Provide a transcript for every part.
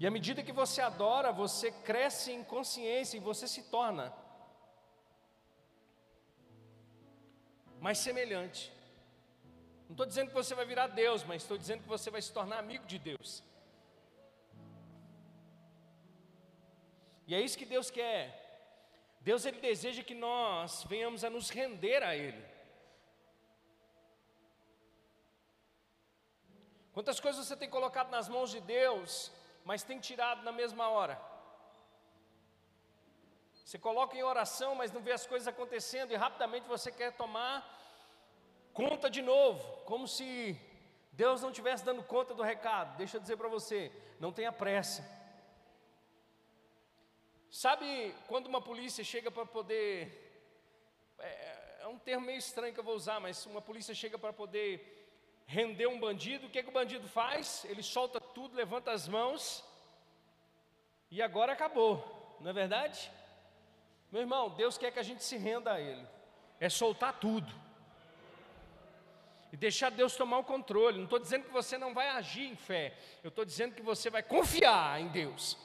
E à medida que você adora, você cresce em consciência e você se torna mais semelhante. Não estou dizendo que você vai virar Deus, mas estou dizendo que você vai se tornar amigo de Deus. E é isso que Deus quer. Deus ele deseja que nós venhamos a nos render a Ele. Quantas coisas você tem colocado nas mãos de Deus, mas tem tirado na mesma hora? Você coloca em oração, mas não vê as coisas acontecendo e rapidamente você quer tomar conta de novo, como se Deus não estivesse dando conta do recado. Deixa eu dizer para você, não tenha pressa. Sabe quando uma polícia chega para poder. É, é, um termo meio estranho que eu vou usar, mas uma polícia chega para poder render um bandido, o que, que o bandido faz? Ele solta tudo, levanta as mãos e agora acabou, não é verdade? Meu irmão, Deus quer que a gente se renda a Ele, é soltar tudo e deixar Deus tomar o controle. Não estou dizendo que você não vai agir em fé, eu estou dizendo que você vai confiar em Deus.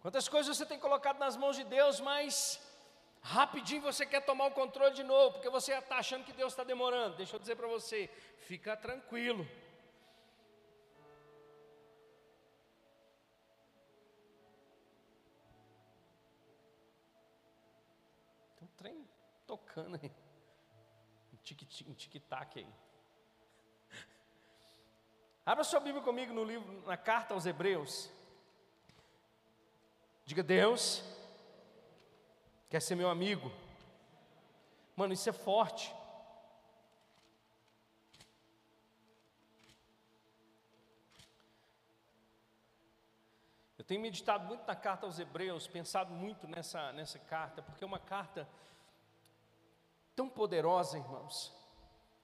Quantas coisas você tem colocado nas mãos de Deus, mas rapidinho você quer tomar o controle de novo, porque você está achando que Deus está demorando. Deixa eu dizer para você, fica tranquilo. trem tocando aí. Um tic-tac aí. Abra sua Bíblia comigo no livro, na carta aos Hebreus. Diga, Deus, quer ser meu amigo. Mano, isso é forte. Eu tenho meditado muito na carta aos Hebreus, pensado muito nessa, nessa carta, porque é uma carta tão poderosa, irmãos,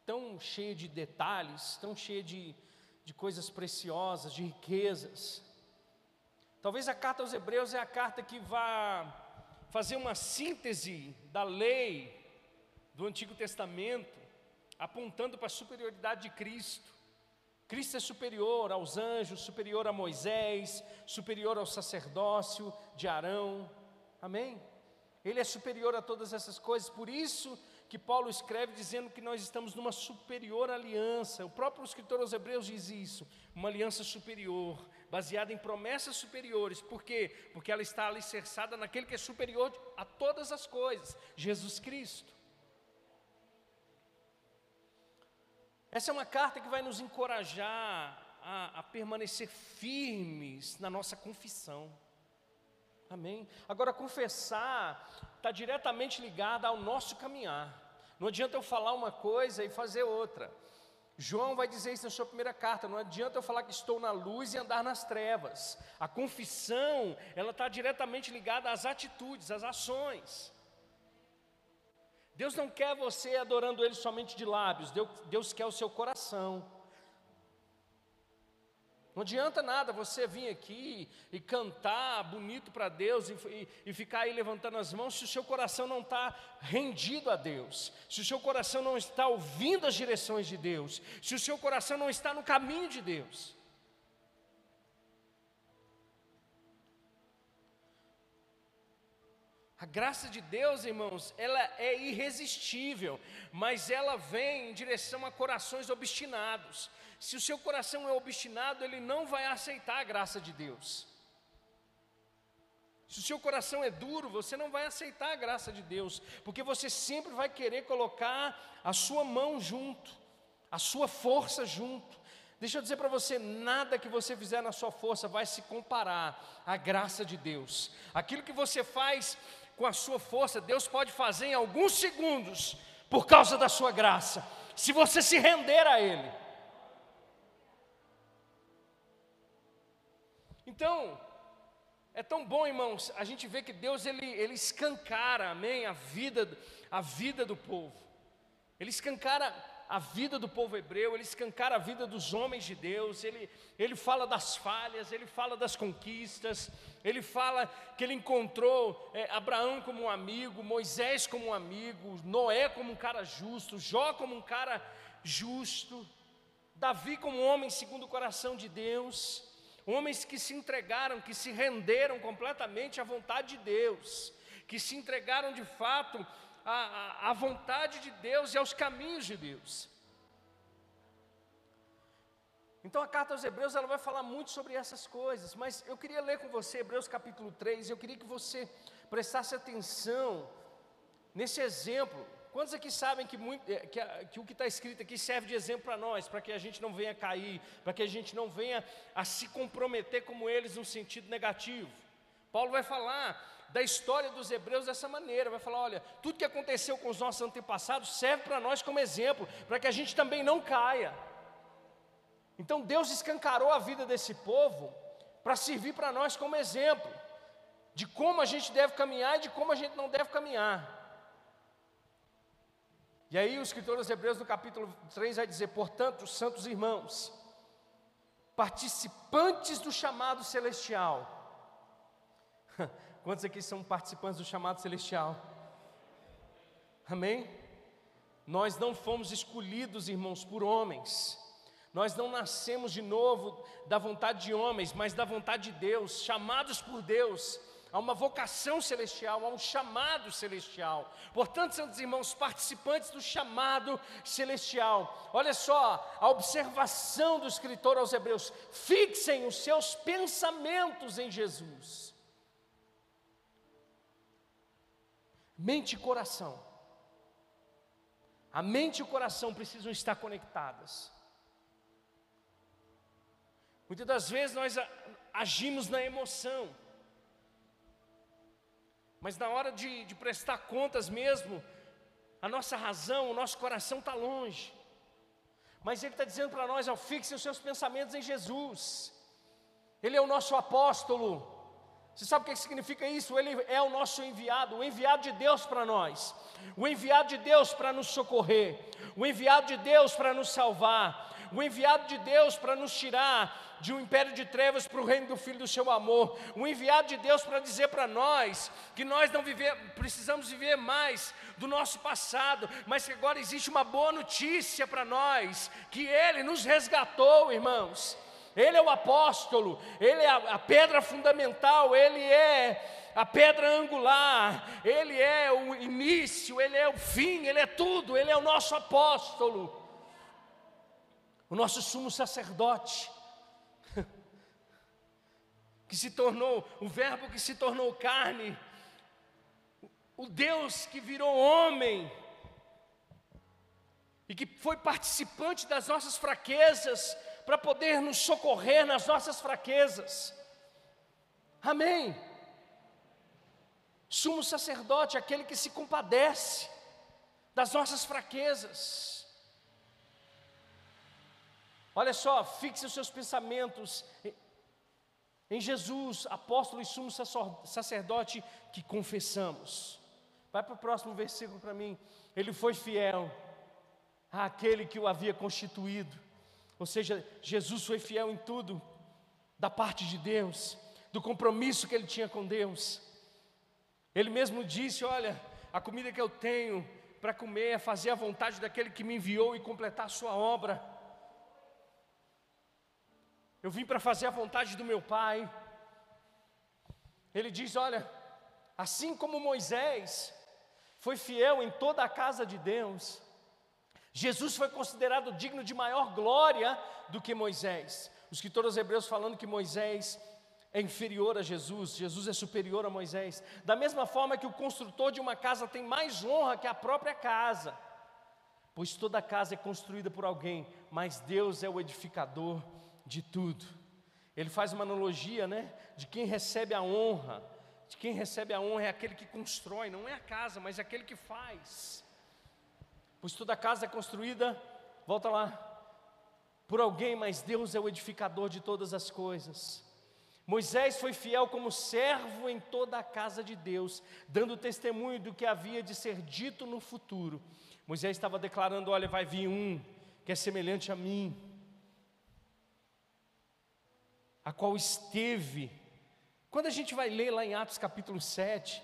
tão cheia de detalhes, tão cheia de, de coisas preciosas, de riquezas. Talvez a carta aos Hebreus é a carta que vai fazer uma síntese da lei do Antigo Testamento, apontando para a superioridade de Cristo. Cristo é superior aos anjos, superior a Moisés, superior ao sacerdócio de Arão. Amém? Ele é superior a todas essas coisas, por isso que Paulo escreve dizendo que nós estamos numa superior aliança. O próprio escritor aos Hebreus diz isso, uma aliança superior, baseada em promessas superiores. Por quê? Porque ela está alicerçada naquele que é superior a todas as coisas, Jesus Cristo. Essa é uma carta que vai nos encorajar a, a permanecer firmes na nossa confissão. Amém? Agora, confessar está diretamente ligado ao nosso caminhar. Não adianta eu falar uma coisa e fazer outra. João vai dizer isso na sua primeira carta. Não adianta eu falar que estou na luz e andar nas trevas. A confissão, ela está diretamente ligada às atitudes, às ações. Deus não quer você adorando Ele somente de lábios, Deus, Deus quer o seu coração. Não adianta nada você vir aqui e cantar bonito para Deus e, e, e, ficar aí levantando as mãos se o seu coração não está rendido a Deus, se o seu coração não está ouvindo as direções de Deus, se o seu coração não está no caminho de Deus. A graça de Deus, irmãos, ela é irresistível, mas ela vem em direção a corações obstinados. Se o seu coração é obstinado, ele não vai aceitar a graça de Deus. Se o seu coração é duro, você não vai aceitar a graça de Deus, porque você sempre vai querer colocar a sua mão junto, a sua força junto. Deixa eu dizer para você: nada que você fizer na sua força vai se comparar à graça de Deus. Aquilo que você faz com a sua força, Deus pode fazer em alguns segundos, por causa da sua graça, se você se render a Ele. Então, é tão bom, irmãos, a gente vê que Deus ele, ele escancara, amém, a vida, a vida do povo. Ele escancara a vida do povo hebreu, ele escancara a vida dos homens de Deus, ele, ele fala das falhas, ele fala das conquistas, ele fala que ele encontrou é, Abraão como um amigo, Moisés como um amigo, Noé como um cara justo, Jó como um cara justo. Davi, como homem segundo o coração de Deus, homens que se entregaram, que se renderam completamente à vontade de Deus, que se entregaram de fato à, à, vontade de Deus e aos caminhos de Deus. Então a carta aos Hebreus ela vai falar muito sobre essas coisas, mas eu queria ler com você Hebreus capítulo 3, eu queria que você prestasse atenção nesse exemplo. Quantos aqui sabem que, muito, eh, que, que o que está escrito aqui serve de exemplo para nós, para que a gente não venha cair, para que a gente não venha a se comprometer como eles no sentido negativo? Paulo vai falar da história dos hebreus dessa maneira, vai falar: olha, tudo que aconteceu com os nossos antepassados serve para nós como exemplo, para que a gente também não caia. Então Deus escancarou a vida desse povo para servir para nós como exemplo de como a gente deve caminhar e de como a gente não deve caminhar. E aí o escritor dos Hebreus no capítulo 3 vai dizer: "Portanto, santos irmãos, participantes do chamado celestial". Quantos aqui são participantes do chamado celestial? Amém? Nós não fomos escolhidos, irmãos, por homens. Nós não nascemos de novo da vontade de homens, mas da vontade de Deus, chamados por Deus a uma vocação celestial, a um chamado celestial. Portanto, santos irmãos, participantes do chamado celestial. Olha só a observação do escritor aos Hebreus: fixem os seus pensamentos em Jesus. Mente e coração. A mente e o coração precisam estar conectadas. Muitas das vezes nós agimos na emoção, mas na hora de, de prestar contas mesmo, a nossa razão, o nosso coração está longe. Mas Ele está dizendo para nós: ó, os seus pensamentos em Jesus, Ele é o nosso apóstolo. Você sabe o que significa isso? Ele é o nosso enviado, o enviado de Deus para nós, o enviado de Deus para nos socorrer, o enviado de Deus para nos salvar, o enviado de Deus para nos tirar de um império de trevas para o reino do Filho do seu amor, o enviado de Deus para dizer para nós que nós não viver, precisamos viver mais do nosso passado, mas que agora existe uma boa notícia para nós, que Ele nos resgatou, irmãos. Ele é o apóstolo, Ele é a, a pedra fundamental, Ele é a pedra angular, Ele é o início, Ele é o fim, Ele é tudo, Ele é o nosso apóstolo, o nosso sumo sacerdote que se tornou, o Verbo que se tornou carne, o Deus que virou homem, e que foi participante das nossas fraquezas, para poder nos socorrer nas nossas fraquezas. Amém. Sumo sacerdote, aquele que se compadece das nossas fraquezas. Olha só, fixe os seus pensamentos em Jesus, apóstolo e sumo sacerdote que confessamos. Vai para o próximo versículo para mim. Ele foi fiel àquele que o havia constituído. Ou seja, Jesus foi fiel em tudo, da parte de Deus, do compromisso que ele tinha com Deus. Ele mesmo disse: Olha, a comida que eu tenho para comer é fazer a vontade daquele que me enviou e completar a sua obra. Eu vim para fazer a vontade do meu Pai. Ele diz: Olha, assim como Moisés foi fiel em toda a casa de Deus, Jesus foi considerado digno de maior glória do que Moisés. Os escritores hebreus falando que Moisés é inferior a Jesus, Jesus é superior a Moisés. Da mesma forma que o construtor de uma casa tem mais honra que a própria casa, pois toda casa é construída por alguém, mas Deus é o edificador de tudo. Ele faz uma analogia, né, de quem recebe a honra. De quem recebe a honra é aquele que constrói, não é a casa, mas é aquele que faz. Pois toda casa é construída, volta lá, por alguém, mas Deus é o edificador de todas as coisas. Moisés foi fiel como servo em toda a casa de Deus, dando testemunho do que havia de ser dito no futuro. Moisés estava declarando: Olha, vai vir um que é semelhante a mim, a qual esteve. Quando a gente vai ler lá em Atos capítulo 7,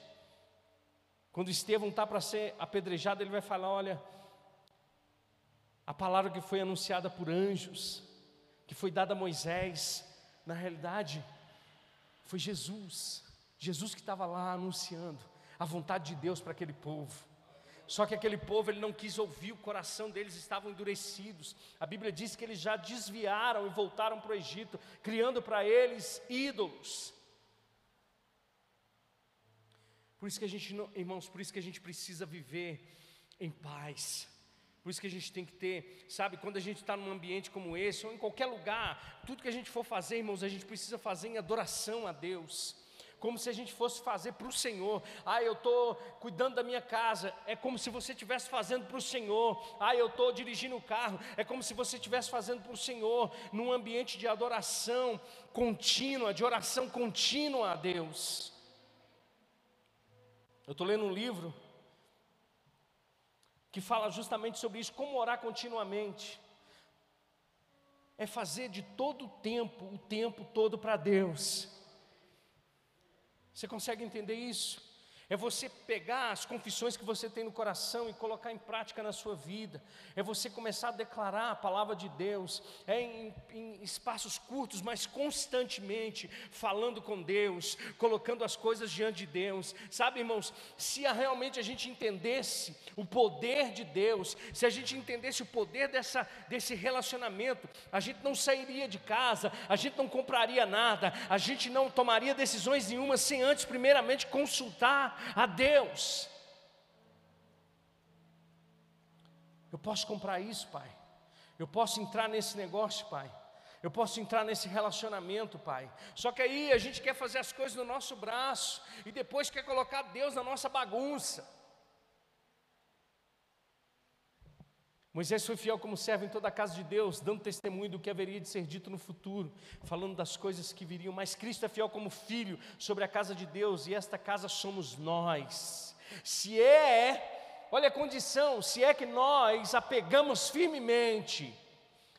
quando Estevão está para ser apedrejado, ele vai falar: olha, A palavra que foi anunciada por anjos, que foi dada a Moisés, na realidade, foi Jesus. Jesus que estava lá anunciando a vontade de Deus para aquele povo. Só que aquele povo ele não quis ouvir, o coração deles estavam endurecidos. A Bíblia diz que eles já desviaram e voltaram para o Egito, criando para eles ídolos. Por isso que a gente, irmãos, por isso que a gente precisa viver em paz. Por isso que a gente tem que ter, sabe, quando a gente está num ambiente como esse, ou em qualquer lugar, tudo que a gente for fazer, irmãos, a gente precisa fazer em adoração a Deus como se a gente fosse fazer para o Senhor. Ah, eu estou cuidando da minha casa, é como se você estivesse fazendo para o Senhor. Ah, eu estou dirigindo o carro, é como se você estivesse fazendo para o Senhor, num ambiente de adoração contínua, de oração contínua a Deus. Eu estou lendo um livro que fala justamente sobre isso, como orar continuamente. É fazer de todo o tempo, o tempo todo para Deus. Você consegue entender isso? É você pegar as confissões que você tem no coração e colocar em prática na sua vida. É você começar a declarar a palavra de Deus. É em, em, espaços curtos, mas constantemente falando com Deus, colocando as coisas diante de Deus. Sabe, irmãos, se realmente a gente entendesse o poder de Deus, se a gente entendesse o poder dessa, desse relacionamento, a gente não sairia de casa, a gente não compraria nada, a gente não tomaria decisões nenhuma sem antes, primeiramente, consultar a Deus. Eu posso comprar isso, Pai. Eu posso entrar nesse negócio, Pai. Eu posso entrar nesse relacionamento, Pai. Só que aí a gente quer fazer as coisas no nosso braço e depois quer colocar Deus na nossa bagunça. Moisés foi fiel como servo em toda a casa de Deus, dando testemunho do que haveria de ser dito no futuro, falando das coisas que viriam. Mas Cristo é fiel como filho sobre a casa de Deus, e esta casa somos nós. Se é, olha a condição, se é que nós apegamos firmemente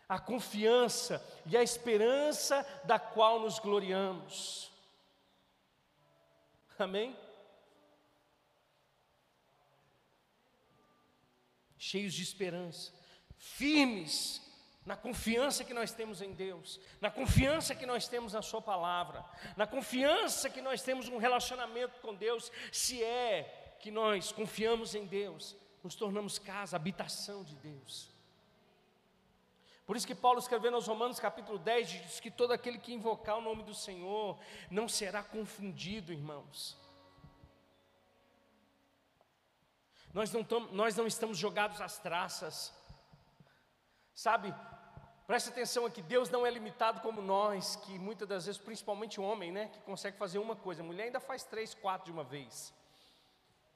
a confiança e a esperança da qual nos gloriamos. Amém? Cheios de esperança, firmes na confiança que nós temos em Deus, na confiança que nós temos na Sua palavra, na confiança que nós temos um relacionamento com Deus, se é que nós confiamos em Deus, nos tornamos casa, habitação de Deus. Por isso que Paulo escrevendo aos Romanos capítulo 10 diz que todo aquele que invocar o nome do Senhor não será confundido, irmãos. Nós não, nós não estamos jogados às traças, sabe? Preste atenção aqui, Deus não é limitado como nós, que muitas das vezes, principalmente o homem, né, que consegue fazer uma coisa, a mulher ainda faz três, quatro de uma vez.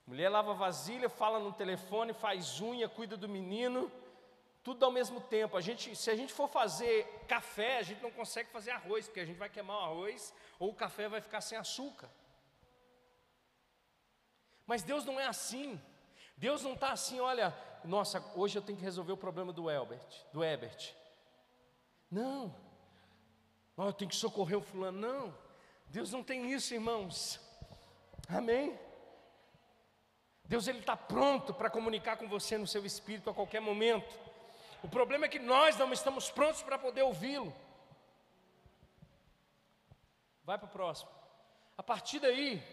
Mulher lava vasilha, fala no telefone, faz unha, cuida do menino, tudo ao mesmo tempo. A gente, se a gente for fazer café, a gente não consegue fazer arroz, porque a gente vai queimar o arroz ou o café vai ficar sem açúcar. Mas Deus não é assim. Deus não está assim, olha, nossa, hoje eu tenho que resolver o problema do Elbert, do Ebert. Não, oh, eu tenho que socorrer o fulano. Não, Deus não tem isso, irmãos. Amém? Deus ele está pronto para comunicar com você no seu espírito a qualquer momento. O problema é que nós não estamos prontos para poder ouvi-lo. Vai para o próximo. A partir daí,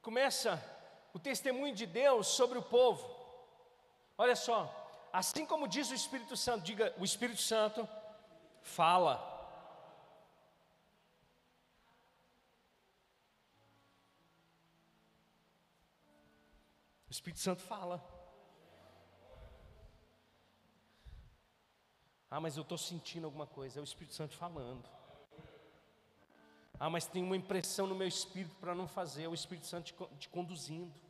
começa o testemunho de Deus sobre o povo. Olha só, assim como diz o Espírito Santo, diga: o Espírito Santo fala. O Espírito Santo fala. Ah, mas eu estou sentindo alguma coisa, é o Espírito Santo falando. Ah, mas tem uma impressão no meu espírito para não fazer, é o Espírito Santo te, conduzindo.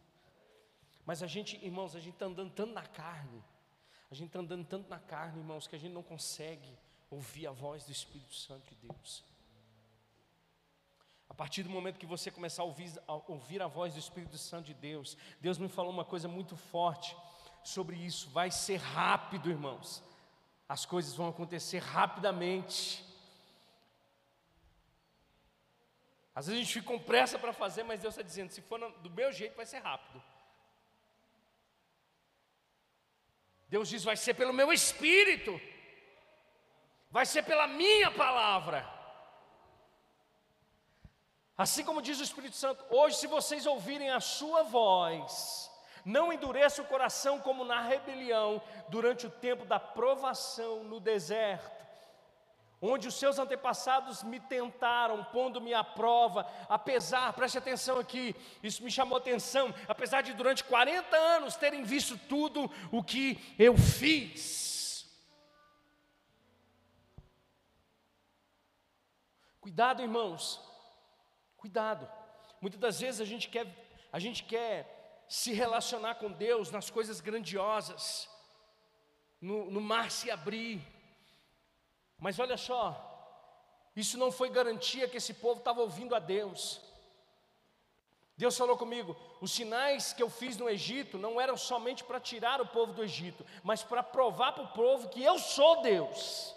Mas a gente, irmãos, a gente está andando tanto na carne, a gente está andando tanto na carne, irmãos, que a gente não consegue ouvir a voz do Espírito Santo de Deus. A partir do momento que você começar a ouvir, a ouvir a voz do Espírito Santo de Deus, Deus me falou uma coisa muito forte sobre isso. Vai ser rápido, irmãos. As coisas vão acontecer rapidamente. Às vezes a gente fica com pressa para fazer, mas Deus está dizendo: se for do meu jeito, vai ser rápido. Deus diz: vai ser pelo meu espírito, vai ser pela minha palavra. Assim como diz o Espírito Santo, hoje, se vocês ouvirem a sua voz, não endureça o coração como na rebelião durante o tempo da provação no deserto, onde os seus antepassados me tentaram, pondo-me à prova, apesar, preste atenção aqui, isso me chamou atenção, apesar de durante 40 anos terem visto tudo o que eu fiz. Cuidado, irmãos, Cuidado. Muitas das vezes a gente quer, a gente quer se relacionar com Deus nas coisas grandiosas, no, no mar se abrir. Mas olha só, isso não foi garantia que esse povo estava ouvindo a Deus. Deus falou comigo: os sinais que eu fiz no Egito não eram somente para tirar o povo do Egito, mas para provar para o povo que eu sou Deus.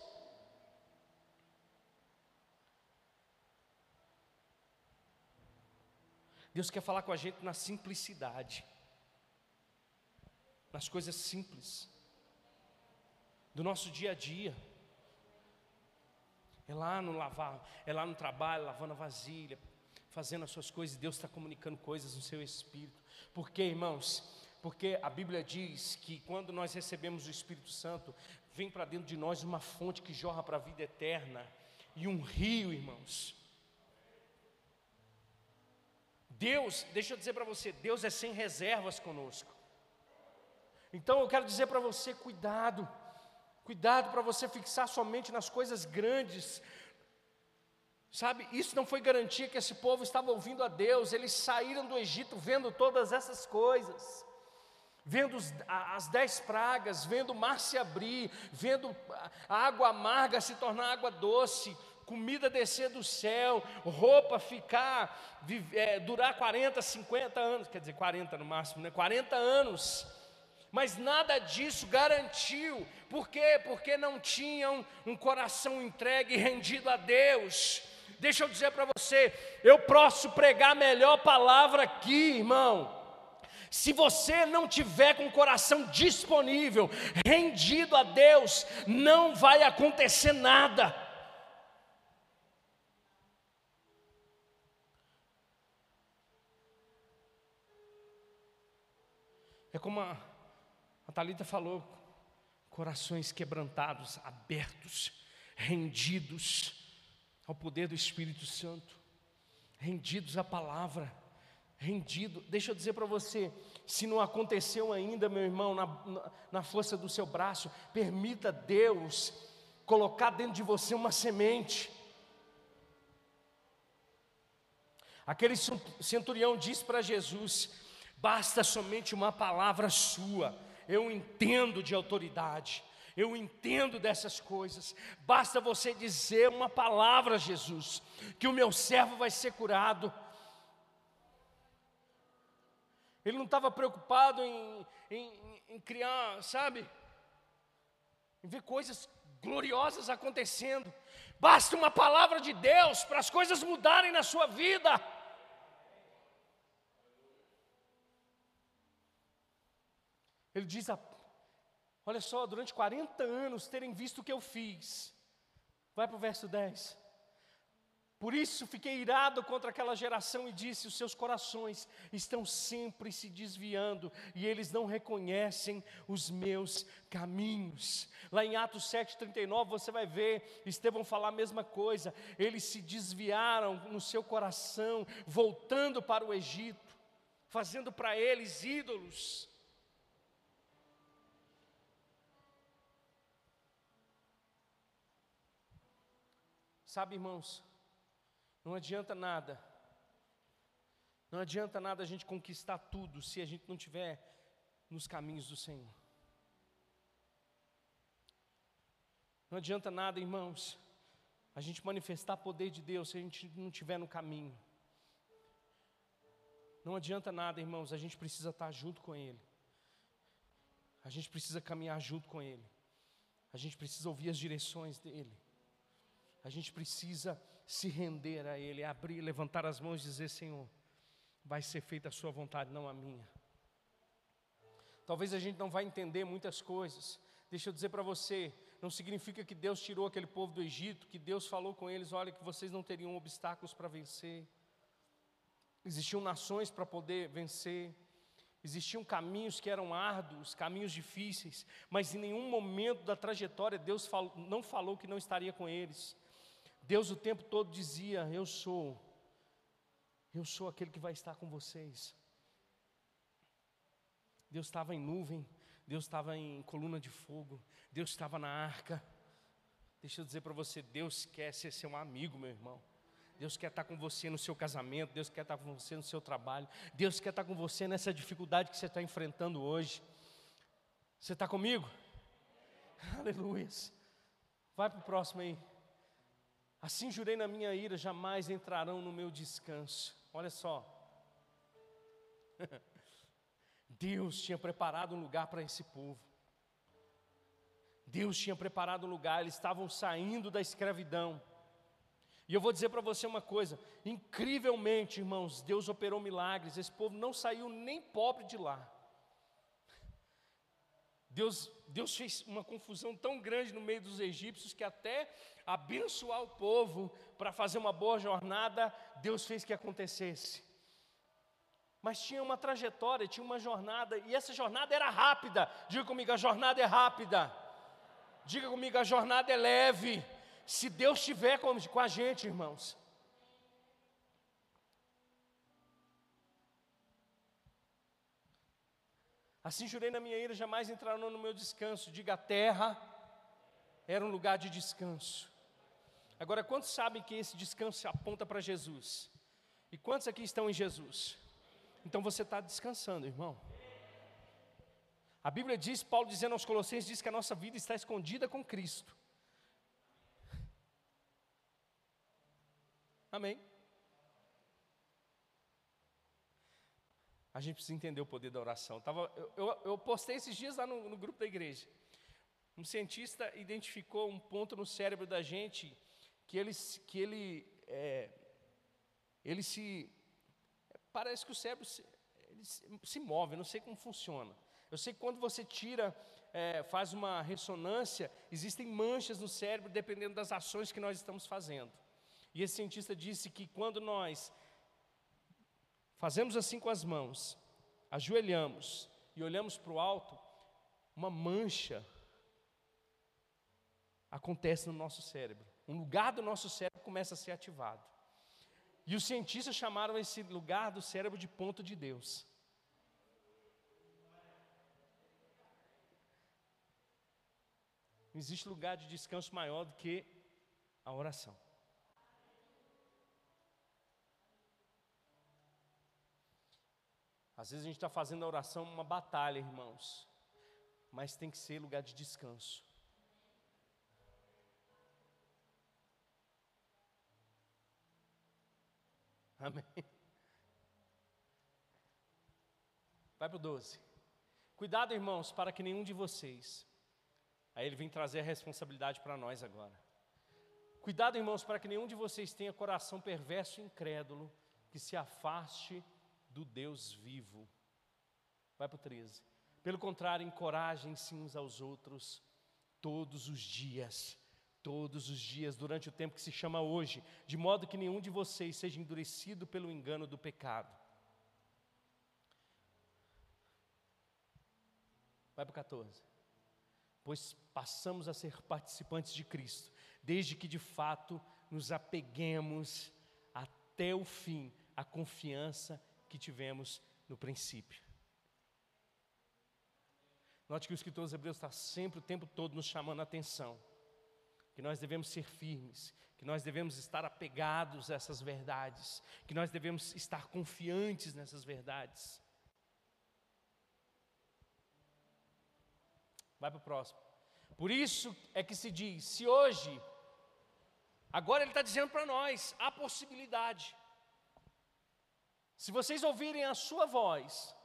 Deus quer falar com a gente na simplicidade, nas coisas simples, do nosso dia a dia. É lá no lavar, é lá no trabalho, lavando a vasilha, fazendo as suas coisas, e Deus está comunicando coisas no seu espírito. Por quê, irmãos? Porque a Bíblia diz que quando nós recebemos o Espírito Santo, vem para dentro de nós uma fonte que jorra para a vida eterna, e um rio, irmãos, Deus, deixa eu dizer para você, Deus é sem reservas conosco. Então eu quero dizer para você, cuidado, cuidado para você fixar somente nas coisas grandes. Sabe, isso não foi garantia que esse povo estava ouvindo a Deus, eles saíram do Egito vendo todas essas coisas, vendo as dez pragas, vendo o mar se abrir, vendo a água amarga se tornar água doce, comida descer do céu, roupa ficar, é, durar 40, 50 anos, quer dizer, 40 no máximo, né? 40 anos. Mas nada disso garantiu, por quê? Porque não tinham um coração entregue e rendido a Deus. Deixa eu dizer para você, eu posso pregar a melhor palavra aqui, irmão. Se você não tiver com o coração disponível, rendido a Deus, não vai acontecer nada. É como a, a Thalita falou, corações quebrantados, abertos, rendidos ao poder do Espírito Santo, rendidos à palavra, rendido. Deixa eu dizer para você, se não aconteceu ainda, meu irmão, na, na, na força do seu braço, permita Deus colocar dentro de você uma semente. Aquele centurião disse para Jesus: Basta somente uma palavra sua. Eu entendo de autoridade. Eu entendo dessas coisas. Basta você dizer uma palavra, Jesus, que o meu servo vai ser curado. Ele não estava preocupado em, em, em, criar, sabe? Em ver coisas gloriosas acontecendo. Basta uma palavra de Deus para as coisas mudarem na sua vida. Ele diz: Olha só, durante 40 anos terem visto o que eu fiz. Vai para o verso 10. Por isso fiquei irado contra aquela geração e disse: Os seus corações estão sempre se desviando e eles não reconhecem os meus caminhos. Lá em Atos 7,39 você vai ver Estevão falar a mesma coisa. Eles se desviaram no seu coração, voltando para o Egito, fazendo para eles ídolos. Sabe, irmãos, não adianta nada, não adianta nada a gente conquistar tudo se a gente não tiver nos caminhos do Senhor. Não adianta nada, irmãos, a gente manifestar poder de Deus se a gente não estiver no caminho. Não adianta nada, irmãos, a gente precisa estar junto com Ele. A gente precisa caminhar junto com Ele. A gente precisa ouvir as direções dEle. A gente precisa se render a Ele, abrir, levantar as mãos e dizer: Senhor, vai ser feita a Sua vontade, não a minha. Talvez a gente não vai entender muitas coisas. Deixa eu dizer para você, não significa que Deus tirou aquele povo do Egito, que Deus falou com eles, olha que vocês não teriam obstáculos para vencer. Existiam nações para poder vencer. Existiam caminhos que eram árduos, caminhos difíceis, mas em nenhum momento da trajetória Deus falou, não falou que não estaria com eles. Deus o tempo todo dizia: Eu sou, eu sou aquele que vai estar com vocês. Deus estava em nuvem, Deus estava em coluna de fogo, Deus estava na arca. Deixa eu dizer para você: Deus quer ser seu amigo, meu irmão. Deus quer estar com você no seu casamento, Deus quer estar com você no seu trabalho, Deus quer estar com você nessa dificuldade que você está enfrentando hoje. Você está comigo? Aleluia. Vai para o próximo aí. Assim jurei na minha ira, jamais entrarão no meu descanso. Olha só. Deus tinha preparado um lugar para esse povo. Deus tinha preparado um lugar, eles estavam saindo da escravidão. E eu vou dizer para você uma coisa: incrivelmente, irmãos, Deus operou milagres, esse povo não saiu nem pobre de lá. Deus, Deus fez uma confusão tão grande no meio dos egípcios que até abençoar o povo para fazer uma boa jornada, Deus fez que acontecesse. Mas tinha uma trajetória, tinha uma jornada, e essa jornada era rápida. Diga comigo, a jornada é rápida. Diga comigo, a jornada é leve se Deus estiver com, com a gente, irmãos. Assim jurei na minha ira, jamais entrarão no meu descanso. Diga, a terra era um lugar de descanso. Agora, quantos sabem que esse descanso aponta para Jesus? E quantos aqui estão em Jesus? Então você está descansando, irmão. A Bíblia diz, Paulo dizendo aos Colossenses, diz que a nossa vida está escondida com Cristo. Amém. A gente precisa entender o poder da oração. Tava, eu, eu, eu postei esses dias lá no, no, grupo da igreja. Um cientista identificou um ponto no cérebro da gente que ele, que ele, é, ele se. Parece que o cérebro se, se, se, move, não sei como funciona. Eu sei que quando você tira, é, faz uma ressonância, existem manchas no cérebro dependendo das ações que nós estamos fazendo. E esse cientista disse que quando nós fazemos assim com as mãos, ajoelhamos e olhamos para o alto, uma mancha acontece no nosso cérebro. Um lugar do nosso cérebro começa a ser ativado. E os cientistas chamaram esse lugar do cérebro de ponto de Deus. Não existe lugar de descanso maior do que a oração. Às vezes a gente está fazendo a oração uma batalha, irmãos, mas tem que ser lugar de descanso. Amém. Vai para o 12. Cuidado, irmãos, para que nenhum de vocês. Aí ele vem trazer a responsabilidade para nós agora. Cuidado, irmãos, para que nenhum de vocês tenha coração perverso e incrédulo, que se afaste do Deus vivo. Vai para o 13. Pelo contrário, encorajem-se uns aos outros todos os dias, todos os dias, durante o tempo que se chama hoje, de modo que nenhum de vocês seja endurecido pelo engano do pecado. Vai para o 14. Pois passamos a ser participantes de Cristo, desde que de fato nos apeguemos até o fim à confiança que tivemos no princípio. Note que o escritor dos Hebreus está sempre o tempo todo nos chamando a atenção, que nós devemos ser firmes, que nós devemos estar apegados a essas verdades, que nós devemos estar confiantes nessas verdades. Vai para o próximo. Por isso é que se diz: se hoje, agora ele está dizendo para nós, há possibilidade. Se vocês ouvirem a sua voz,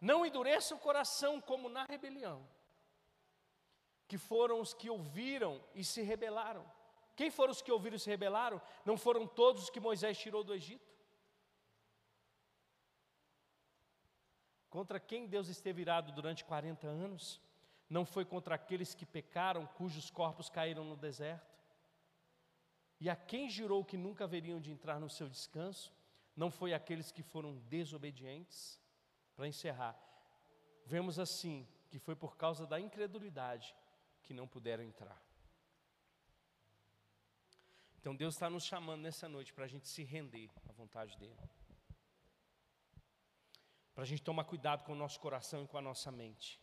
não endureçam o coração como na rebelião, que foram os que ouviram e se rebelaram. Quem foram os que ouviram e se rebelaram? Não foram todos os que Moisés tirou do Egito? Contra quem Deus esteve irado durante 40 anos? Não foi contra aqueles que pecaram, cujos corpos caíram no deserto? E a quem jurou que nunca haveriam de entrar no seu descanso? Não foi aqueles que foram desobedientes? Para encerrar, vemos assim que foi por causa da incredulidade que não puderam entrar. Então Deus está nos chamando nessa noite para a gente se render à vontade dEle. Para a gente tomar cuidado com o nosso coração e com a nossa mente.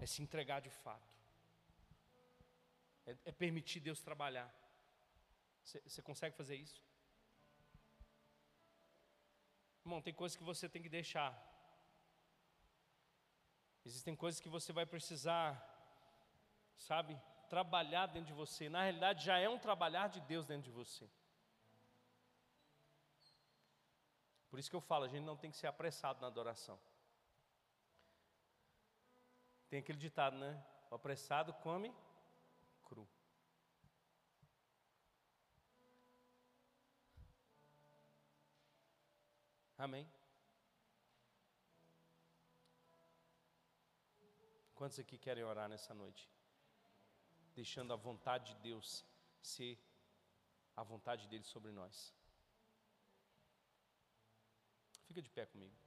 É se entregar de fato. É, é permitir Deus trabalhar. Você consegue fazer isso? Irmão, tem coisas que você tem que deixar. Existem coisas que você vai precisar, sabe, trabalhar dentro de você. Na realidade, já é um trabalhar de Deus dentro de você. Por isso que eu falo, a gente não tem que ser apressado na adoração. Tem aquele ditado, né? O apressado come Amém? Quantos aqui querem orar nessa noite? Deixando a vontade de Deus ser a vontade dele sobre nós. Fica de pé comigo.